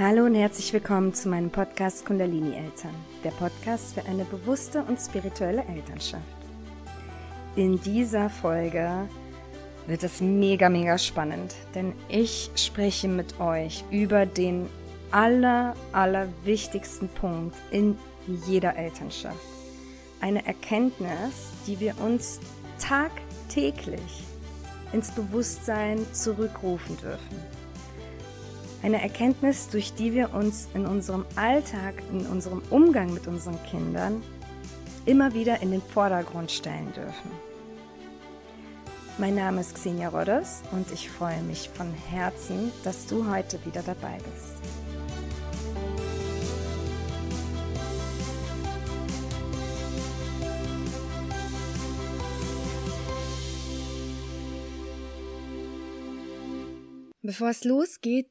Hallo und herzlich willkommen zu meinem Podcast Kundalini Eltern, der Podcast für eine bewusste und spirituelle Elternschaft. In dieser Folge wird es mega, mega spannend, denn ich spreche mit euch über den aller, aller wichtigsten Punkt in jeder Elternschaft. Eine Erkenntnis, die wir uns tagtäglich ins Bewusstsein zurückrufen dürfen eine Erkenntnis, durch die wir uns in unserem Alltag, in unserem Umgang mit unseren Kindern immer wieder in den Vordergrund stellen dürfen. Mein Name ist Xenia Rodders und ich freue mich von Herzen, dass du heute wieder dabei bist. Bevor es losgeht,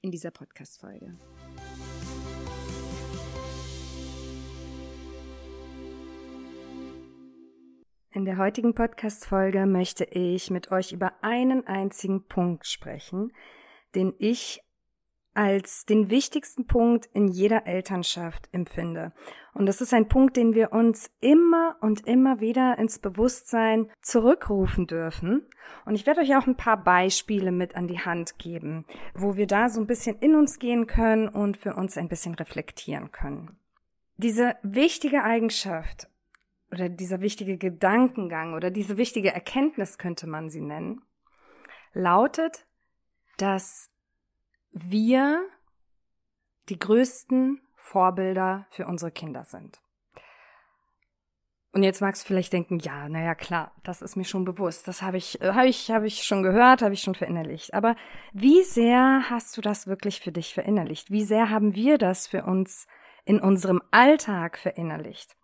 in dieser Podcast-Folge. In der heutigen Podcast-Folge möchte ich mit euch über einen einzigen Punkt sprechen, den ich als den wichtigsten Punkt in jeder Elternschaft empfinde. Und das ist ein Punkt, den wir uns immer und immer wieder ins Bewusstsein zurückrufen dürfen. Und ich werde euch auch ein paar Beispiele mit an die Hand geben, wo wir da so ein bisschen in uns gehen können und für uns ein bisschen reflektieren können. Diese wichtige Eigenschaft oder dieser wichtige Gedankengang oder diese wichtige Erkenntnis könnte man sie nennen, lautet, dass wir die größten Vorbilder für unsere Kinder sind. Und jetzt magst du vielleicht denken, ja, naja, klar, das ist mir schon bewusst. Das habe ich, äh, habe ich, habe ich schon gehört, habe ich schon verinnerlicht. Aber wie sehr hast du das wirklich für dich verinnerlicht? Wie sehr haben wir das für uns in unserem Alltag verinnerlicht?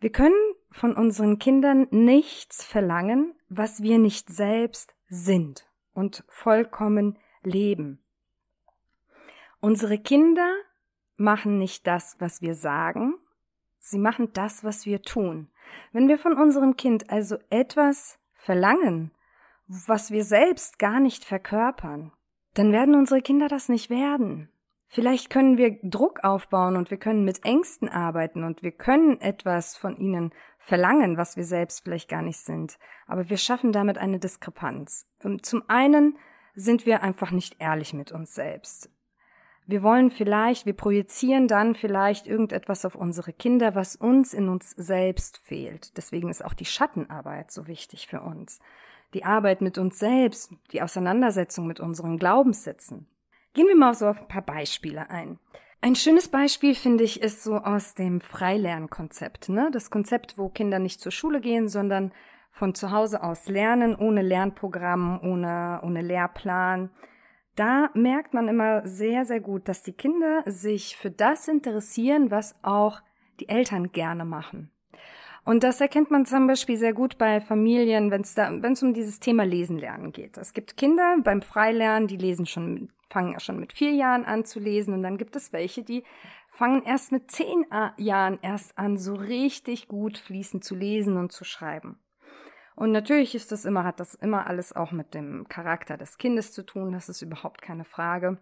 Wir können von unseren Kindern nichts verlangen, was wir nicht selbst sind und vollkommen leben. Unsere Kinder machen nicht das, was wir sagen, sie machen das, was wir tun. Wenn wir von unserem Kind also etwas verlangen, was wir selbst gar nicht verkörpern, dann werden unsere Kinder das nicht werden. Vielleicht können wir Druck aufbauen und wir können mit Ängsten arbeiten und wir können etwas von ihnen verlangen, was wir selbst vielleicht gar nicht sind. Aber wir schaffen damit eine Diskrepanz. Ähm, zum einen sind wir einfach nicht ehrlich mit uns selbst. Wir wollen vielleicht, wir projizieren dann vielleicht irgendetwas auf unsere Kinder, was uns in uns selbst fehlt. Deswegen ist auch die Schattenarbeit so wichtig für uns. Die Arbeit mit uns selbst, die Auseinandersetzung mit unseren Glaubenssätzen. Gehen wir mal so auf ein paar Beispiele ein. Ein schönes Beispiel, finde ich, ist so aus dem Freilernkonzept. Ne? Das Konzept, wo Kinder nicht zur Schule gehen, sondern von zu Hause aus lernen, ohne Lernprogramm, ohne, ohne Lehrplan da merkt man immer sehr, sehr gut, dass die Kinder sich für das interessieren, was auch die Eltern gerne machen. Und das erkennt man zum Beispiel sehr gut bei Familien, wenn es da, wenn es um dieses Thema Lesen lernen geht. Es gibt Kinder beim Freilernen, die lesen schon, fangen schon mit vier Jahren an zu lesen, und dann gibt es welche, die fangen erst mit zehn Jahren erst an, so richtig gut fließend zu lesen und zu schreiben. Und natürlich ist das immer, hat das immer alles auch mit dem Charakter des Kindes zu tun, das ist überhaupt keine Frage.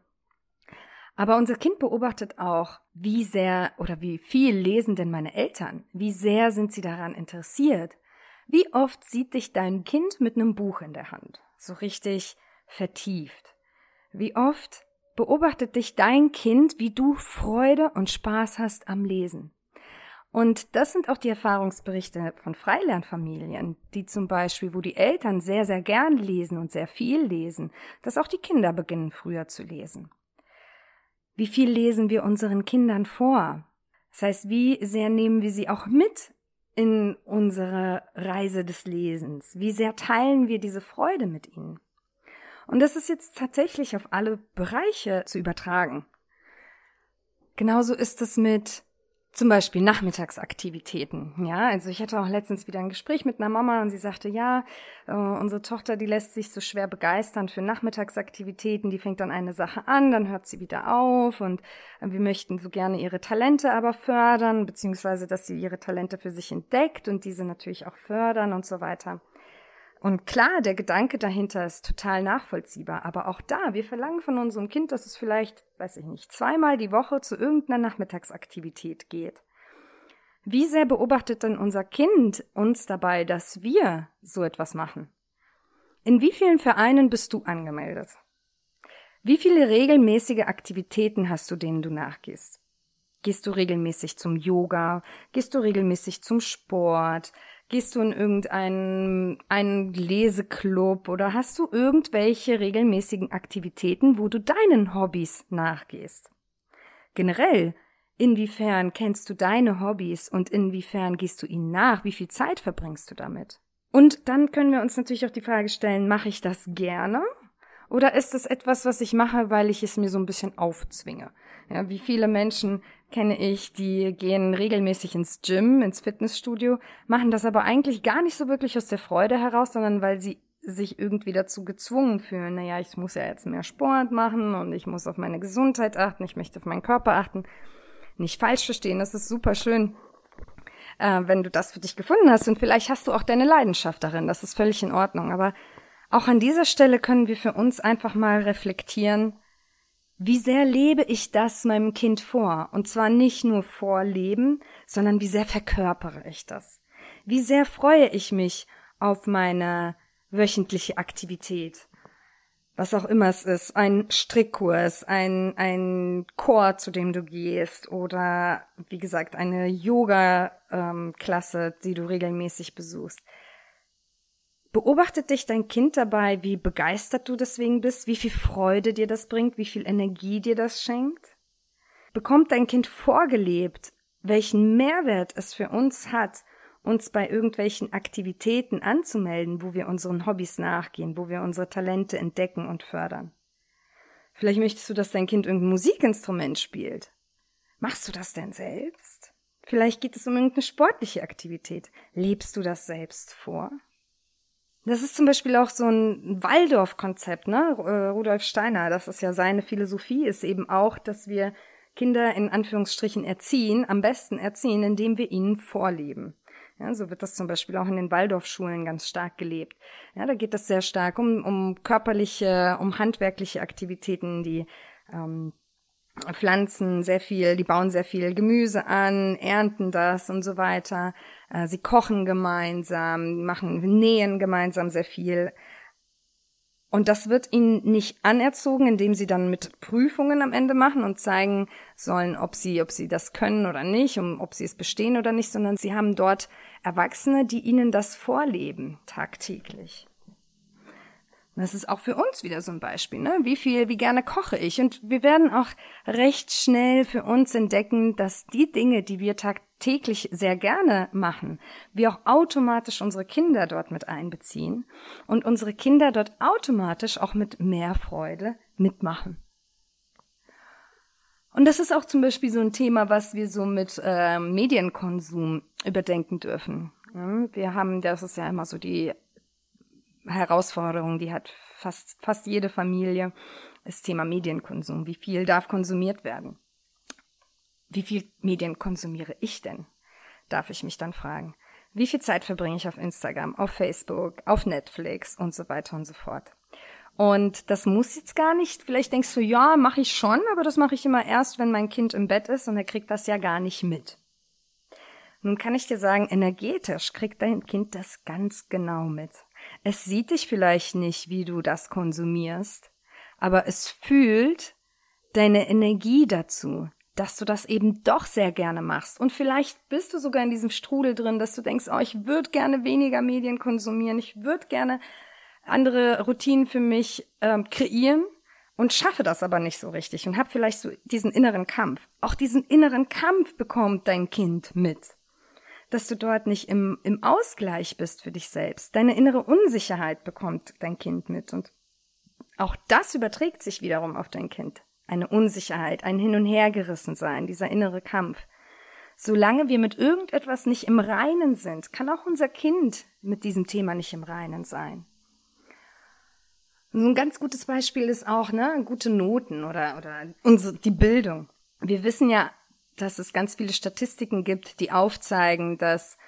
Aber unser Kind beobachtet auch, wie sehr oder wie viel lesen denn meine Eltern? Wie sehr sind sie daran interessiert? Wie oft sieht dich dein Kind mit einem Buch in der Hand? So richtig vertieft. Wie oft beobachtet dich dein Kind, wie du Freude und Spaß hast am Lesen? Und das sind auch die Erfahrungsberichte von Freilernfamilien, die zum Beispiel, wo die Eltern sehr, sehr gern lesen und sehr viel lesen, dass auch die Kinder beginnen früher zu lesen. Wie viel lesen wir unseren Kindern vor? Das heißt, wie sehr nehmen wir sie auch mit in unsere Reise des Lesens? Wie sehr teilen wir diese Freude mit ihnen? Und das ist jetzt tatsächlich auf alle Bereiche zu übertragen. Genauso ist es mit zum Beispiel Nachmittagsaktivitäten. Ja, also ich hatte auch letztens wieder ein Gespräch mit einer Mama und sie sagte, ja, äh, unsere Tochter, die lässt sich so schwer begeistern für Nachmittagsaktivitäten. Die fängt dann eine Sache an, dann hört sie wieder auf und äh, wir möchten so gerne ihre Talente aber fördern, beziehungsweise, dass sie ihre Talente für sich entdeckt und diese natürlich auch fördern und so weiter. Und klar, der Gedanke dahinter ist total nachvollziehbar, aber auch da, wir verlangen von unserem Kind, dass es vielleicht, weiß ich nicht, zweimal die Woche zu irgendeiner Nachmittagsaktivität geht. Wie sehr beobachtet denn unser Kind uns dabei, dass wir so etwas machen? In wie vielen Vereinen bist du angemeldet? Wie viele regelmäßige Aktivitäten hast du, denen du nachgehst? Gehst du regelmäßig zum Yoga? Gehst du regelmäßig zum Sport? Gehst du in irgendeinen einen Leseclub oder hast du irgendwelche regelmäßigen Aktivitäten, wo du deinen Hobbys nachgehst? Generell, inwiefern kennst du deine Hobbys und inwiefern gehst du ihnen nach? Wie viel Zeit verbringst du damit? Und dann können wir uns natürlich auch die Frage stellen, mache ich das gerne? Oder ist es etwas, was ich mache, weil ich es mir so ein bisschen aufzwinge? Ja, wie viele Menschen kenne ich, die gehen regelmäßig ins Gym, ins Fitnessstudio, machen das aber eigentlich gar nicht so wirklich aus der Freude heraus, sondern weil sie sich irgendwie dazu gezwungen fühlen. Naja, ich muss ja jetzt mehr Sport machen und ich muss auf meine Gesundheit achten, ich möchte auf meinen Körper achten. Nicht falsch verstehen, das ist super schön, äh, wenn du das für dich gefunden hast und vielleicht hast du auch deine Leidenschaft darin, das ist völlig in Ordnung. Aber auch an dieser Stelle können wir für uns einfach mal reflektieren, wie sehr lebe ich das meinem Kind vor? Und zwar nicht nur vorleben, sondern wie sehr verkörpere ich das? Wie sehr freue ich mich auf meine wöchentliche Aktivität? Was auch immer es ist, ein Strickkurs, ein, ein Chor, zu dem du gehst oder wie gesagt eine Yoga-Klasse, ähm, die du regelmäßig besuchst. Beobachtet dich dein Kind dabei, wie begeistert du deswegen bist, wie viel Freude dir das bringt, wie viel Energie dir das schenkt? Bekommt dein Kind vorgelebt, welchen Mehrwert es für uns hat, uns bei irgendwelchen Aktivitäten anzumelden, wo wir unseren Hobbys nachgehen, wo wir unsere Talente entdecken und fördern? Vielleicht möchtest du, dass dein Kind irgendein Musikinstrument spielt. Machst du das denn selbst? Vielleicht geht es um irgendeine sportliche Aktivität. Lebst du das selbst vor? Das ist zum Beispiel auch so ein Waldorf-Konzept, ne? Äh, Rudolf Steiner, das ist ja seine Philosophie, ist eben auch, dass wir Kinder in Anführungsstrichen erziehen, am besten erziehen, indem wir ihnen vorleben. Ja, so wird das zum Beispiel auch in den Waldorfschulen ganz stark gelebt. Ja, da geht es sehr stark um, um körperliche, um handwerkliche Aktivitäten, die ähm, pflanzen sehr viel, die bauen sehr viel Gemüse an, ernten das und so weiter. Äh, sie kochen gemeinsam, machen nähen gemeinsam sehr viel. Und das wird ihnen nicht anerzogen, indem sie dann mit Prüfungen am Ende machen und zeigen sollen, ob sie, ob sie das können oder nicht, um, ob sie es bestehen oder nicht, sondern sie haben dort Erwachsene, die ihnen das vorleben, tagtäglich. Das ist auch für uns wieder so ein Beispiel, ne? Wie viel, wie gerne koche ich? Und wir werden auch recht schnell für uns entdecken, dass die Dinge, die wir tagtäglich sehr gerne machen, wir auch automatisch unsere Kinder dort mit einbeziehen und unsere Kinder dort automatisch auch mit mehr Freude mitmachen. Und das ist auch zum Beispiel so ein Thema, was wir so mit äh, Medienkonsum überdenken dürfen. Wir haben, das ist ja immer so die Herausforderung, die hat fast, fast jede Familie, das Thema Medienkonsum. Wie viel darf konsumiert werden? Wie viel Medien konsumiere ich denn? Darf ich mich dann fragen. Wie viel Zeit verbringe ich auf Instagram, auf Facebook, auf Netflix und so weiter und so fort? Und das muss jetzt gar nicht, vielleicht denkst du, ja, mache ich schon, aber das mache ich immer erst, wenn mein Kind im Bett ist und er kriegt das ja gar nicht mit. Nun kann ich dir sagen, energetisch kriegt dein Kind das ganz genau mit. Es sieht dich vielleicht nicht, wie du das konsumierst, aber es fühlt deine Energie dazu, dass du das eben doch sehr gerne machst. Und vielleicht bist du sogar in diesem Strudel drin, dass du denkst, oh, ich würde gerne weniger Medien konsumieren, ich würde gerne andere Routinen für mich ähm, kreieren und schaffe das aber nicht so richtig und habe vielleicht so diesen inneren Kampf. Auch diesen inneren Kampf bekommt dein Kind mit. Dass du dort nicht im, im Ausgleich bist für dich selbst. Deine innere Unsicherheit bekommt dein Kind mit. Und auch das überträgt sich wiederum auf dein Kind eine Unsicherheit, ein Hin- und Hergerissen sein, dieser innere Kampf. Solange wir mit irgendetwas nicht im Reinen sind, kann auch unser Kind mit diesem Thema nicht im Reinen sein. So ein ganz gutes Beispiel ist auch, ne, gute Noten oder, oder unsere, die Bildung. Wir wissen ja, dass es ganz viele Statistiken gibt, die aufzeigen, dass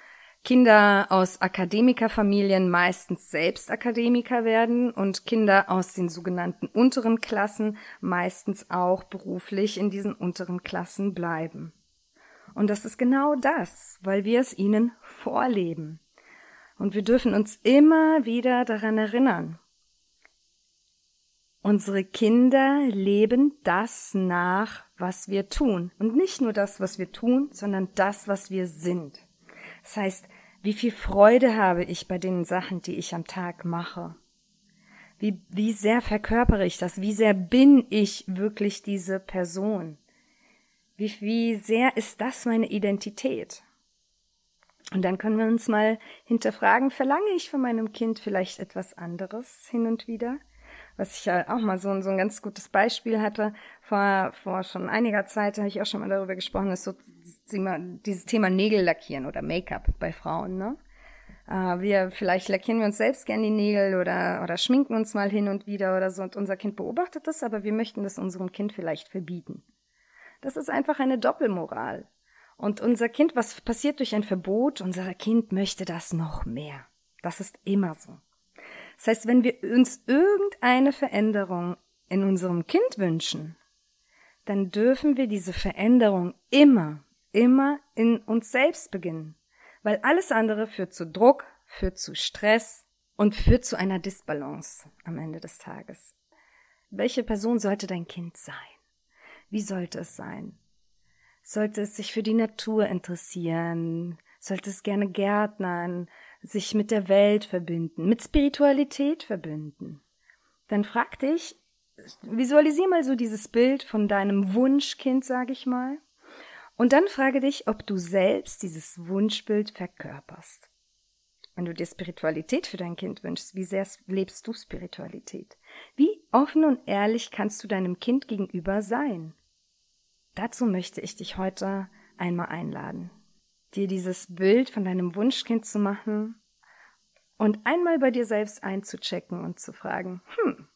Kinder aus Akademikerfamilien meistens selbst Akademiker werden und Kinder aus den sogenannten unteren Klassen meistens auch beruflich in diesen unteren Klassen bleiben. Und das ist genau das, weil wir es ihnen vorleben. Und wir dürfen uns immer wieder daran erinnern. Unsere Kinder leben das nach, was wir tun. Und nicht nur das, was wir tun, sondern das, was wir sind. Das heißt, wie viel Freude habe ich bei den Sachen, die ich am Tag mache? Wie, wie sehr verkörpere ich das? Wie sehr bin ich wirklich diese Person? Wie, wie sehr ist das meine Identität? Und dann können wir uns mal hinterfragen, verlange ich von meinem Kind vielleicht etwas anderes hin und wieder? Was ich ja auch mal so, so ein ganz gutes Beispiel hatte, vor, vor schon einiger Zeit habe ich auch schon mal darüber gesprochen, ist so dieses Thema Nägel lackieren oder Make-up bei Frauen, ne? Äh, wir, vielleicht lackieren wir uns selbst gern die Nägel oder, oder schminken uns mal hin und wieder oder so und unser Kind beobachtet das, aber wir möchten das unserem Kind vielleicht verbieten. Das ist einfach eine Doppelmoral. Und unser Kind, was passiert durch ein Verbot? Unser Kind möchte das noch mehr. Das ist immer so. Das heißt, wenn wir uns irgendeine Veränderung in unserem Kind wünschen, dann dürfen wir diese Veränderung immer, immer in uns selbst beginnen. Weil alles andere führt zu Druck, führt zu Stress und führt zu einer Disbalance am Ende des Tages. Welche Person sollte dein Kind sein? Wie sollte es sein? Sollte es sich für die Natur interessieren? Sollte es gerne gärtnern? Sich mit der Welt verbinden, mit Spiritualität verbinden. Dann frag dich, visualisier mal so dieses Bild von deinem Wunschkind, sag ich mal, und dann frage dich, ob du selbst dieses Wunschbild verkörperst. Wenn du dir Spiritualität für dein Kind wünschst, wie sehr lebst du Spiritualität? Wie offen und ehrlich kannst du deinem Kind gegenüber sein? Dazu möchte ich dich heute einmal einladen dir dieses Bild von deinem Wunschkind zu machen und einmal bei dir selbst einzuchecken und zu fragen, hm,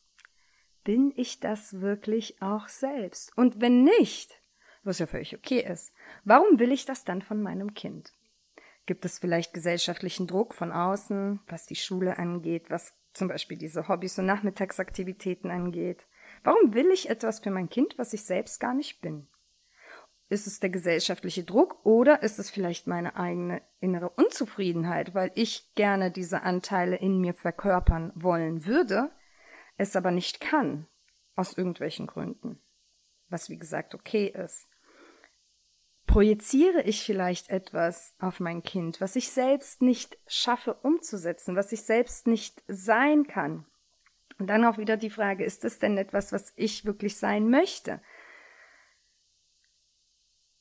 bin ich das wirklich auch selbst? Und wenn nicht, was ja völlig okay ist, warum will ich das dann von meinem Kind? Gibt es vielleicht gesellschaftlichen Druck von außen, was die Schule angeht, was zum Beispiel diese Hobbys und Nachmittagsaktivitäten angeht? Warum will ich etwas für mein Kind, was ich selbst gar nicht bin? Ist es der gesellschaftliche Druck oder ist es vielleicht meine eigene innere Unzufriedenheit, weil ich gerne diese Anteile in mir verkörpern wollen würde, es aber nicht kann, aus irgendwelchen Gründen, was wie gesagt okay ist. Projiziere ich vielleicht etwas auf mein Kind, was ich selbst nicht schaffe umzusetzen, was ich selbst nicht sein kann? Und dann auch wieder die Frage, ist es denn etwas, was ich wirklich sein möchte?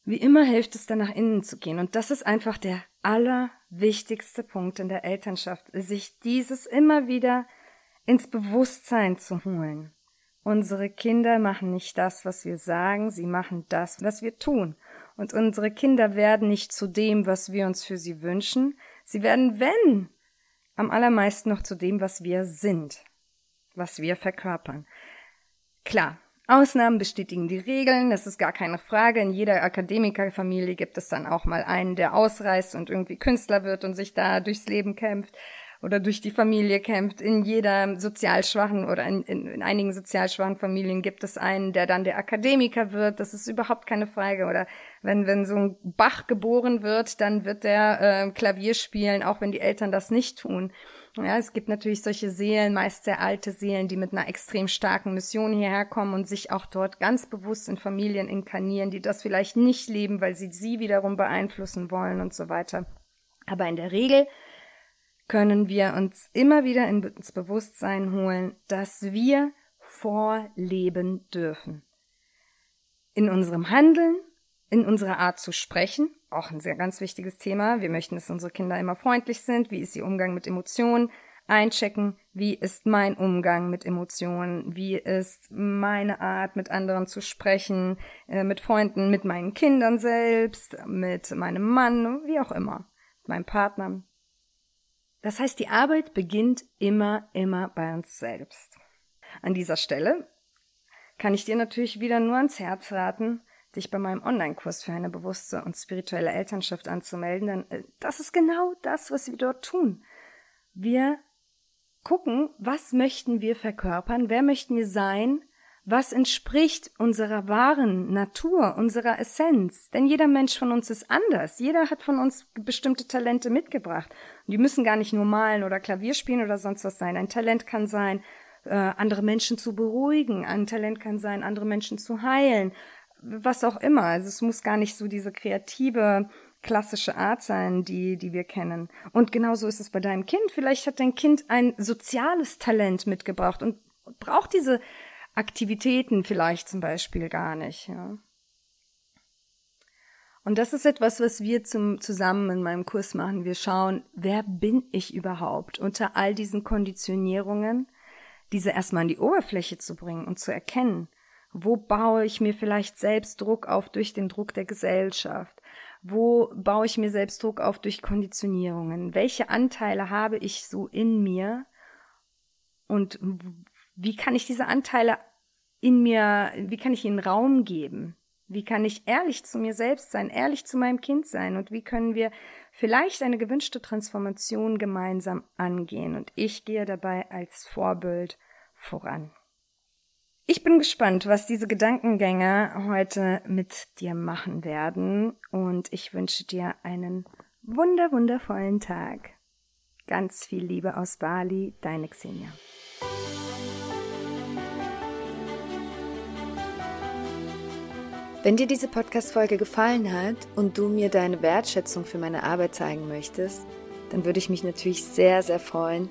Wie immer hilft es dann nach innen zu gehen. Und das ist einfach der allerwichtigste Punkt in der Elternschaft, sich dieses immer wieder ins Bewusstsein zu holen. Unsere Kinder machen nicht das, was wir sagen, sie machen das, was wir tun. Und unsere Kinder werden nicht zu dem, was wir uns für sie wünschen. Sie werden, wenn, am allermeisten noch zu dem, was wir sind, was wir verkörpern. Klar, Ausnahmen bestätigen die Regeln, das ist gar keine Frage. In jeder Akademikerfamilie gibt es dann auch mal einen, der ausreißt und irgendwie Künstler wird und sich da durchs Leben kämpft. oder durch die Familie kämpft. In jeder sozial schwachen oder in, in, in, einigen sozial schwachen Familien gibt es einen, der dann der Akademiker wird. Das ist überhaupt keine Frage. Oder wenn, wenn so ein Bach geboren wird, dann wird der äh, Klavier spielen, auch wenn die Eltern das nicht tun. Ja, es gibt natürlich solche Seelen, meist sehr alte Seelen, die mit einer extrem starken Mission hierher kommen und sich auch dort ganz bewusst in Familien inkarnieren, die das vielleicht nicht leben, weil sie sie wiederum beeinflussen wollen und so weiter. Aber in der Regel können wir uns immer wieder ins Bewusstsein holen, dass wir vorleben dürfen. In unserem Handeln, in unserer Art zu sprechen, auch ein sehr ganz wichtiges Thema. Wir möchten, dass unsere Kinder immer freundlich sind. Wie ist ihr Umgang mit Emotionen? Einchecken, wie ist mein Umgang mit Emotionen? Wie ist meine Art, mit anderen zu sprechen? Äh, mit Freunden, mit meinen Kindern selbst, mit meinem Mann, wie auch immer, meinem Partner. Das heißt, die Arbeit beginnt immer, immer bei uns selbst. An dieser Stelle kann ich dir natürlich wieder nur ans Herz raten, dich bei meinem Online-Kurs für eine bewusste und spirituelle Elternschaft anzumelden, denn äh, das ist genau das, was wir dort tun. Wir gucken, was möchten wir verkörpern, wer möchten wir sein, was entspricht unserer wahren Natur, unserer Essenz. Denn jeder Mensch von uns ist anders. Jeder hat von uns bestimmte Talente mitgebracht. Und die müssen gar nicht nur malen oder Klavier spielen oder sonst was sein. Ein Talent kann sein, äh, andere Menschen zu beruhigen. Ein Talent kann sein, andere Menschen zu heilen. Was auch immer. Also es muss gar nicht so diese kreative, klassische Art sein, die, die wir kennen. Und genauso ist es bei deinem Kind. Vielleicht hat dein Kind ein soziales Talent mitgebracht und braucht diese Aktivitäten vielleicht zum Beispiel gar nicht. Ja. Und das ist etwas, was wir zum, zusammen in meinem Kurs machen. Wir schauen, wer bin ich überhaupt unter all diesen Konditionierungen, diese erstmal an die Oberfläche zu bringen und zu erkennen. Wo baue ich mir vielleicht selbst Druck auf durch den Druck der Gesellschaft? Wo baue ich mir selbst Druck auf durch Konditionierungen? Welche Anteile habe ich so in mir? Und wie kann ich diese Anteile in mir, wie kann ich ihnen Raum geben? Wie kann ich ehrlich zu mir selbst sein, ehrlich zu meinem Kind sein? Und wie können wir vielleicht eine gewünschte Transformation gemeinsam angehen? Und ich gehe dabei als Vorbild voran. Ich bin gespannt, was diese Gedankengänge heute mit dir machen werden. Und ich wünsche dir einen wunder, wundervollen Tag. Ganz viel Liebe aus Bali, deine Xenia. Wenn dir diese Podcast-Folge gefallen hat und du mir deine Wertschätzung für meine Arbeit zeigen möchtest, dann würde ich mich natürlich sehr, sehr freuen,